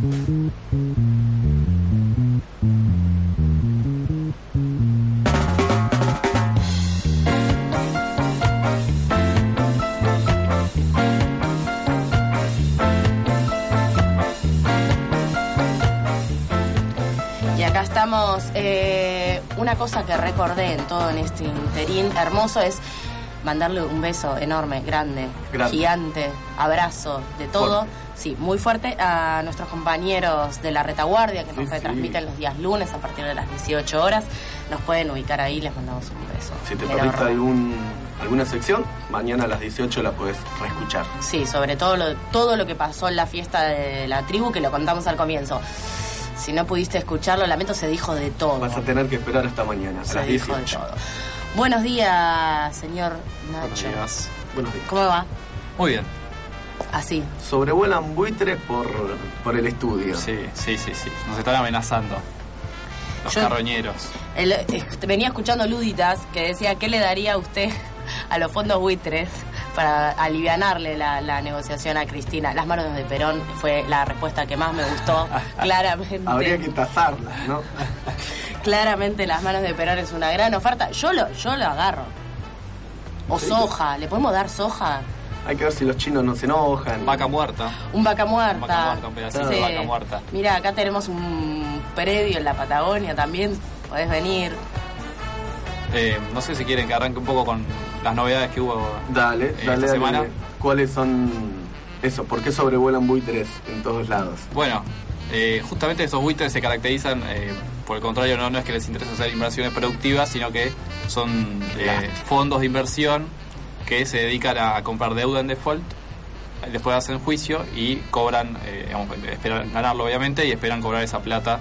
Y acá estamos. eh, una cosa que recordé en todo en este interín hermoso es mandarle un beso enorme, grande, Grande. gigante, abrazo, de todo. Fuerte. Sí, muy fuerte a nuestros compañeros de la retaguardia que nos retransmiten sí. los días lunes a partir de las 18 horas. Nos pueden ubicar ahí, les mandamos un beso. Si te perdiste algún, alguna sección, mañana a las 18 la puedes reescuchar. Sí, sobre todo lo, todo lo que pasó en la fiesta de la tribu, que lo contamos al comienzo. Si no pudiste escucharlo, lamento, se dijo de todo. Vas a tener que esperar hasta mañana, a Se las dijo de 18. todo. Buenos días, señor Buenos Nacho. días. Buenos días. ¿Cómo va? Muy bien. Así. Sobrevuelan buitres por, por el estudio. Sí, sí, sí, sí. Nos están amenazando. Los Yo- carroñeros. El- eh, venía escuchando Luditas que decía, ¿qué le daría a usted a los fondos buitres para alivianarle la, la negociación a Cristina? Las manos de Perón fue la respuesta que más me gustó, claramente. Habría que tasarlas, ¿no? Claramente las manos de Perón es una gran oferta. Yo lo, yo lo agarro. O Sí. soja, ¿le podemos dar soja? Hay que ver si los chinos no se enojan. Vaca muerta. Un vaca muerta. Vaca muerta, un pedacito de vaca muerta. Mira, acá tenemos un predio en la Patagonia también. Podés venir. Eh, no sé si quieren que arranque un poco con las novedades que hubo Dale, eh, dale, esta dale. semana. ¿Cuáles son eso? ¿Por qué sobrevuelan buitres en todos lados? Bueno, eh, justamente estos buitres se caracterizan, eh, por el contrario, no, no es que les interese hacer inversiones productivas, sino que son eh, fondos de inversión que se dedican a comprar deuda en default, después hacen juicio y cobran, eh, digamos, esperan ganarlo obviamente y esperan cobrar esa plata,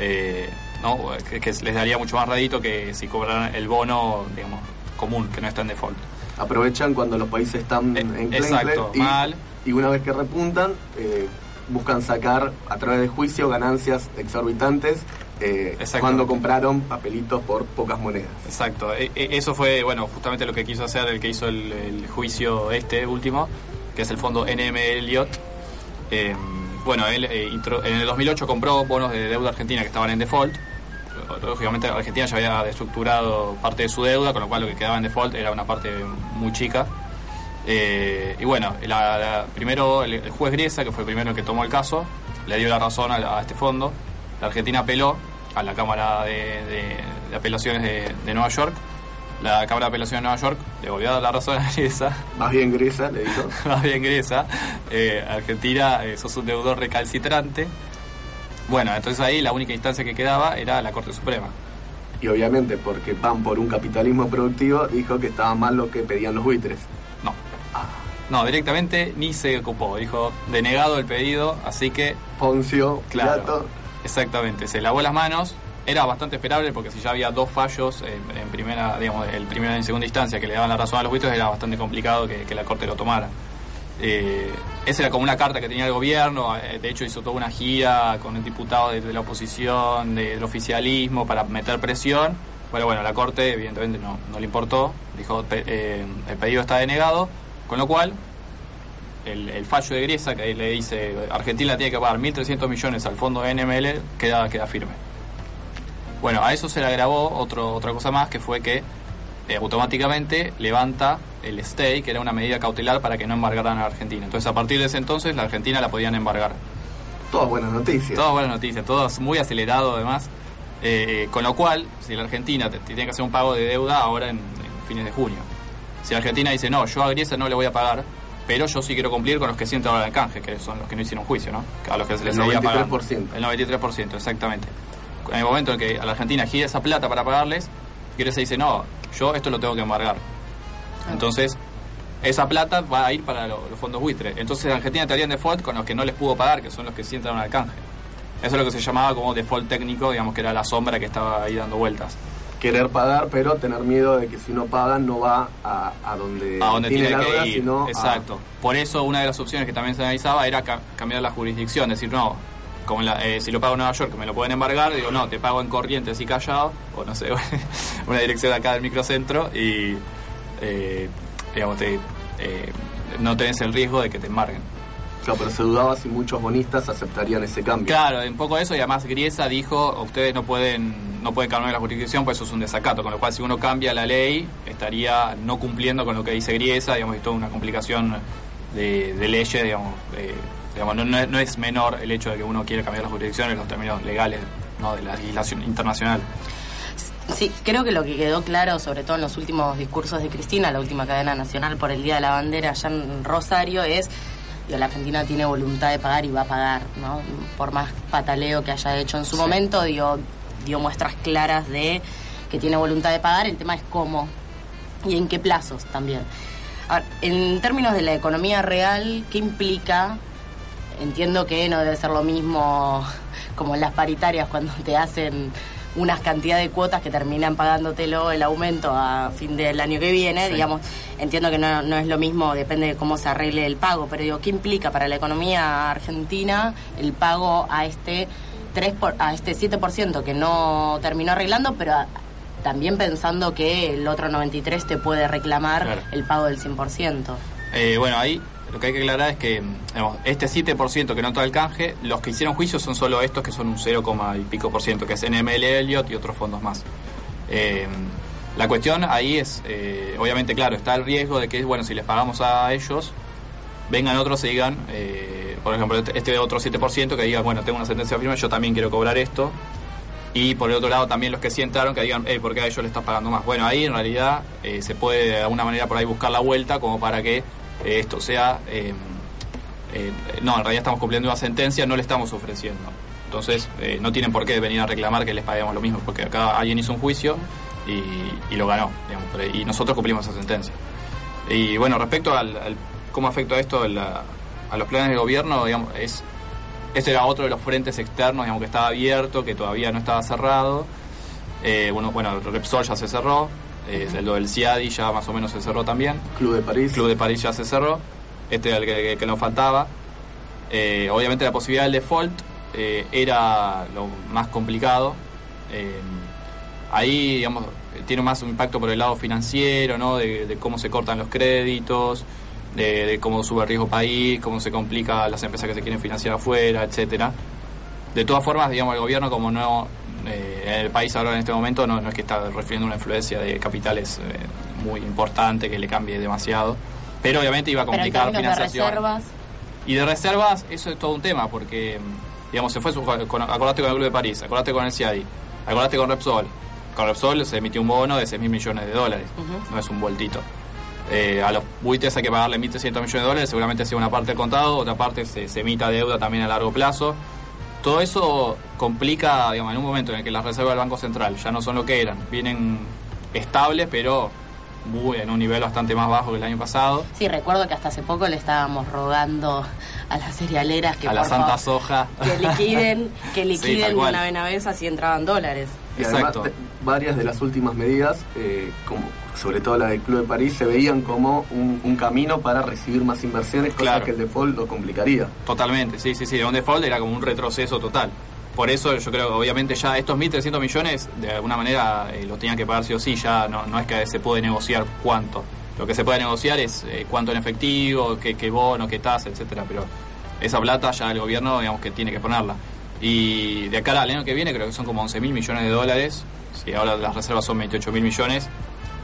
eh, ¿no? que, que les daría mucho más radito que si cobraran el bono, digamos, común, que no está en default. Aprovechan cuando los países están en exacto, y, mal. y una vez que repuntan, buscan sacar a través de juicio ganancias exorbitantes eh, cuando compraron papelitos por pocas monedas. Exacto, E- e- eso fue, bueno, justamente lo que quiso hacer el que hizo el, el juicio este último, que es el fondo NM Elliott. Eh, bueno, él eh, en el 2008 compró bonos de deuda argentina que estaban en default. Lógicamente Argentina ya había destructurado parte de su deuda, con lo cual lo que quedaba en default era una parte muy chica. Eh, y bueno, la- la- primero el, el juez Griesa, que fue el primero que tomó el caso, le dio la razón a, a este fondo. La Argentina apeló a la Cámara de, de- de Apelaciones de, de Nueva York. La Cámara de Apelaciones de Nueva York le volvió a dar la razón a Griesa, Más bien Grisa, le dijo. más bien Griesa. Eh, Argentina, eh, sos un deudor recalcitrante. Bueno, entonces ahí la única instancia que quedaba era la Corte Suprema. Y obviamente, porque van por un capitalismo productivo, dijo que estaba mal lo que pedían los buitres. No. No, directamente ni se ocupó. Dijo, denegado el pedido, así que Poncio, Claro. Pilato, Exactamente, se lavó las manos. Era bastante esperable porque si ya había dos fallos en, en primera, digamos, el primero en segunda instancia que le daban la razón a los buitres, era bastante complicado que, la corte lo tomara. Eh, esa era como una carta que tenía el gobierno. eh, De hecho, hizo toda una gira con el diputado de, la oposición, de- del oficialismo, para meter presión. Pero bueno, la corte, evidentemente, no, le importó. Dijo: eh, el pedido está denegado. Con lo cual, el, el fallo de Griesa, que le dice Argentina tiene que pagar 1.300 millones al fondo NML, queda, queda firme. Bueno, a eso se le agravó otro, otra cosa más, que fue que eh, automáticamente levanta el stay, que era una medida cautelar para que no embargaran a Argentina. Entonces, a partir de ese entonces, la Argentina la podían embargar. todas buenas noticias. Todas buenas noticias, todo muy acelerado además. Eh, con lo cual, si la Argentina tiene que hacer un pago de deuda ahora en, en fines de junio. Si la Argentina dice, no, yo a Griesa no le voy a pagar, pero yo sí quiero cumplir con los que sienten ahora el canje, que son los que no hicieron juicio, ¿no? A los que se les El seguía pagando. 93%. El 93%, exactamente. En el momento en que a la Argentina gira esa plata para pagarles, Griesa dice, no, yo esto lo tengo que embargar. Entonces, esa plata va a ir para lo- los fondos buitre. Entonces, la Argentina estaría en default con los que no les pudo pagar, que son los que sí entraron al canje. Eso es lo que se llamaba como default técnico, digamos que era la sombra que estaba ahí dando vueltas. Querer pagar, pero tener miedo de que si no pagan no va a, a donde, a donde tiene, la que ir. sino a- Exacto. Por eso una de las opciones que también se analizaba era ca- cambiar la jurisdicción, decir, no, como la- eh, si lo pago en Nueva York me lo pueden embargar, digo, no, te pago en Corrientes y Callao, o no sé, una dirección acá del microcentro y, eh, digamos, te, eh, no tenés el riesgo de que te embarguen. Claro, pero se dudaba si muchos bonistas aceptarían ese cambio. Claro, un poco eso y además Griesa dijo, ustedes no pueden no pueden cambiar la jurisdicción, pues eso es un desacato, con lo cual si uno cambia la ley estaría no cumpliendo con lo que dice Griesa, digamos, y toda una complicación de, de leyes, digamos, de- digamos no, no es, no es menor el hecho de que uno quiera cambiar la jurisdicción en los términos legales ¿no? de la legislación internacional. Sí, creo que lo que quedó claro, sobre todo en los últimos discursos de Cristina, la última cadena nacional por el Día de la Bandera allá en Rosario, es que la Argentina tiene voluntad de pagar y va a pagar, ¿no? Por más pataleo que haya hecho en su Sí. momento, dio, dio muestras claras de que tiene voluntad de pagar, el tema es cómo y en qué plazos también. Ahora, en términos de la economía real, ¿qué implica? Entiendo que no debe ser lo mismo como en las paritarias cuando te hacen unas cantidad de cuotas que terminan pagándotelo el aumento a fin del año que viene, Sí. digamos, entiendo que no, no es lo mismo, depende de cómo se arregle el pago, pero digo, ¿qué implica para la economía argentina el pago a este 3 por, a este 7% que no terminó arreglando, pero a- también pensando que el otro 93 te puede reclamar Claro. el pago del 100%? Eh, bueno, ahí lo que hay que aclarar es que digamos, este 7% que no está el canje, los que hicieron juicio son solo estos que son un 0, y pico por ciento, que es NML Elliot y otros fondos más. Eh, la cuestión ahí es, eh, obviamente, claro, está el riesgo de que, bueno, si les pagamos a ellos, vengan otros y digan, eh, por ejemplo, este, este otro 7% que digan, bueno, tengo una sentencia firme, yo también quiero cobrar esto. Y por el otro lado también los que sí entraron que digan, hey, ¿por qué a ellos le estás pagando más? Bueno, ahí en realidad eh, se puede de alguna manera por ahí buscar la vuelta como para que esto sea... eh, eh, no, en realidad estamos cumpliendo una sentencia, no le estamos ofreciendo. Entonces, eh, no tienen por qué venir a reclamar que les paguemos lo mismo, porque acá alguien hizo un juicio y, y lo ganó, digamos, y nosotros cumplimos esa sentencia. Y bueno, respecto al, al cómo afecta esto a, la- a los planes de gobierno, digamos, es este era otro de los frentes externos, digamos, que estaba abierto, que todavía no estaba cerrado. Eh, bueno, bueno, Repsol ya se cerró, eh, lo del CIADI ya más o menos se cerró también. Club de París. Club de París ya se cerró, este era el que, que- nos faltaba. Eh, obviamente la posibilidad del default eh, era lo más complicado. Eh, ahí, digamos, tiene más un impacto por el lado financiero, ¿no? De, de cómo se cortan los créditos, de, de cómo sube el riesgo país, cómo se complica las empresas que se quieren financiar afuera, etcétera. De todas formas, digamos, el gobierno como no el país ahora en este momento no, no es que está refiriendo una influencia de capitales eh, muy importante que le cambie demasiado, pero obviamente iba a Pero complicar términos de financiación. reservas, Y de reservas, eso es todo un tema, porque, digamos, se fue, su- con, acordate con el Club de París, acordate con el CIADI, acordate con Repsol. Con Repsol se emitió un bono de 6 mil millones de dólares, no es un vueltito. Eh, a los buitres hay que pagarle 1.300 millones de dólares, seguramente sea una parte del contado, otra parte se, se emita deuda también a largo plazo. Todo eso complica, digamos, en un momento en el que las reservas del Banco Central ya no son lo que eran, vienen estables, pero muy, en un nivel bastante más bajo que el año pasado. sí, recuerdo que hasta hace poco le estábamos rogando a las cerealeras que a la por Santa favor, Soja. que liquiden, que Sí, liquiden cual. una vez a vez así entraban dólares. Y además, Exacto. de- varias de las últimas medidas, eh, como sobre todo la del Club de París, se veían como un, un camino para recibir más inversiones, cosa Claro. que el default lo complicaría. Totalmente, sí, sí, sí. Un default era como un retroceso total. Por eso yo creo que obviamente ya estos 1.300 millones de alguna manera eh, los tenían que pagar sí o sí, ya no, no es que se puede negociar cuánto. Lo que se puede negociar es eh, cuánto en efectivo, qué, qué bono, qué tasa, etcétera, pero esa plata ya el gobierno digamos que tiene que ponerla. Y de acá al año que viene creo que son como 11 mil millones de dólares, si ahora las reservas son 28 mil millones,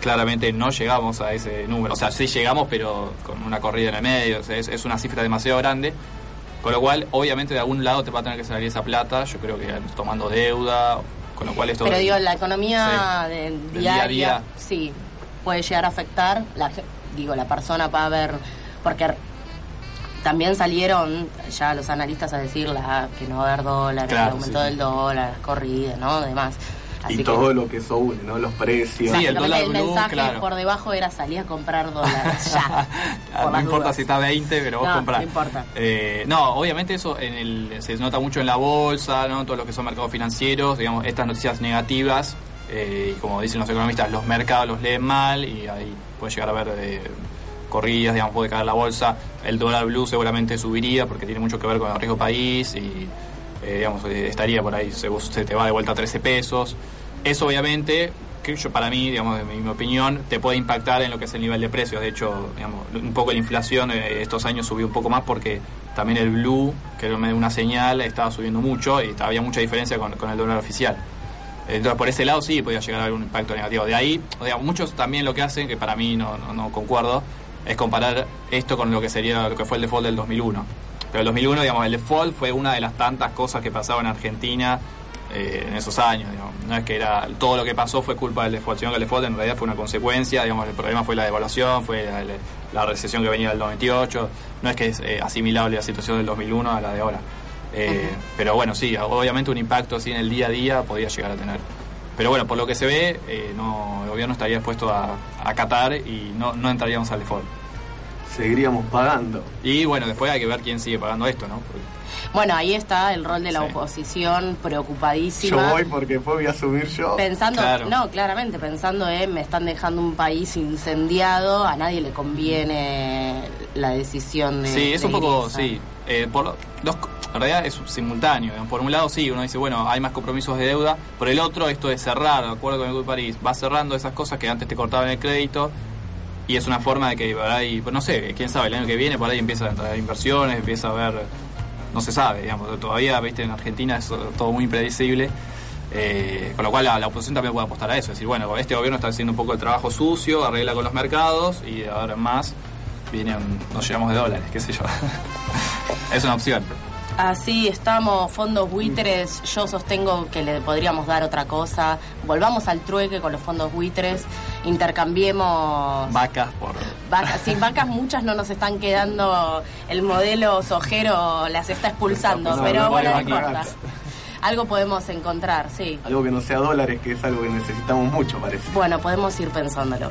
claramente no llegamos a ese número. O sea, sí llegamos, pero con una corrida en el medio, o sea, es, es una cifra demasiado grande. Con lo cual, obviamente, de algún lado te va a tener que salir esa plata, yo creo que tomando deuda, con lo cual esto... Pero digo, la economía Sí. Del diaria, día a día. sí, puede llegar a afectar, la, digo, la persona va a ver, porque también salieron ya los analistas a decir la, que no va a haber dólares, Claro, el aumento sí. del dólar, las corridas, ¿no? Demás. Así y que, todo lo que eso une, ¿no? Los precios. Sí, el dólar el blue, mensaje claro. por debajo era salir a comprar dólares, ya. Ah, no importa dudas. si está 20, pero vos No, comprás. no importa. Eh, no, obviamente eso en el, se nota mucho en la bolsa, ¿no? todo lo que son mercados financieros, digamos, estas noticias negativas, eh, y como dicen los economistas, los mercados los leen mal y ahí puede llegar a haber eh, corridas, digamos, puede caer la bolsa. El dólar blue seguramente subiría porque tiene mucho que ver con el riesgo país y, eh, digamos, eh, estaría por ahí, se, se te va de vuelta a 13 pesos. Eso obviamente, que yo para mí, digamos, de mi, opinión, te puede impactar en lo que es el nivel de precios. De hecho, digamos, un poco la inflación eh, estos años subió un poco más porque también el blue, que era una señal, estaba subiendo mucho y había mucha diferencia con, el dólar oficial. Entonces, por ese lado sí podía llegar a haber un impacto negativo. De ahí, sea, muchos también lo que hacen, que para mí no, no, no concuerdo, es comparar esto con lo que sería lo que fue el default del 2001. Pero el 2001, digamos, el default fue una de las tantas cosas que pasaban en Argentina eh, en esos años. Digamos. No es que era todo lo que pasó fue culpa del default, sino que el default en realidad fue una consecuencia. Digamos, el problema fue la devaluación, fue la, la recesión que venía del 98. No es que es eh, asimilable la situación del 2001 a la de ahora. Eh, Pero bueno, sí, obviamente un impacto así en el día a día podía llegar a tener. Pero bueno, por lo que se ve, eh, no, el gobierno estaría dispuesto a acatar y no, no entraríamos al default. Seguiríamos pagando. Y bueno, después hay que ver quién sigue pagando esto, ¿no? Porque Bueno, ahí está el rol de la Sí. oposición preocupadísima. Yo voy porque después voy a asumir yo. Pensando, Claro. no, claramente, pensando en me están dejando un país incendiado, a nadie le conviene la decisión de. Sí, es de un poco, sí. Eh, por lo- dos, co- en realidad es simultáneo. Por un lado, sí, uno dice, bueno, hay más compromisos de deuda. Por el otro, esto de cerrar, de acuerdo con el Grupo de París, va cerrando esas cosas que antes te cortaban el crédito. Y es una forma de que por ahí, pues no sé, quién sabe, el año que viene por ahí empieza a entrar inversiones, empieza a haber, no se sabe, digamos, todavía, viste, en Argentina es todo muy impredecible. Eh, con lo cual la, oposición también puede apostar a eso, es decir, bueno, este gobierno está haciendo un poco el trabajo sucio, arregla con los mercados y ahora más vienen, nos llevamos de dólares, qué sé yo. es una opción. Así estamos, fondos buitres, yo sostengo que le podríamos dar otra cosa. Volvamos al trueque con los fondos buitres, intercambiemos Vacas por... vacas. Sin vacas muchas no nos están quedando, el modelo sojero las está expulsando, No, pero no bueno, no importa. Algo podemos encontrar, sí. Algo que no sea dólares, que es algo que necesitamos mucho, parece. Bueno, podemos ir pensándolo.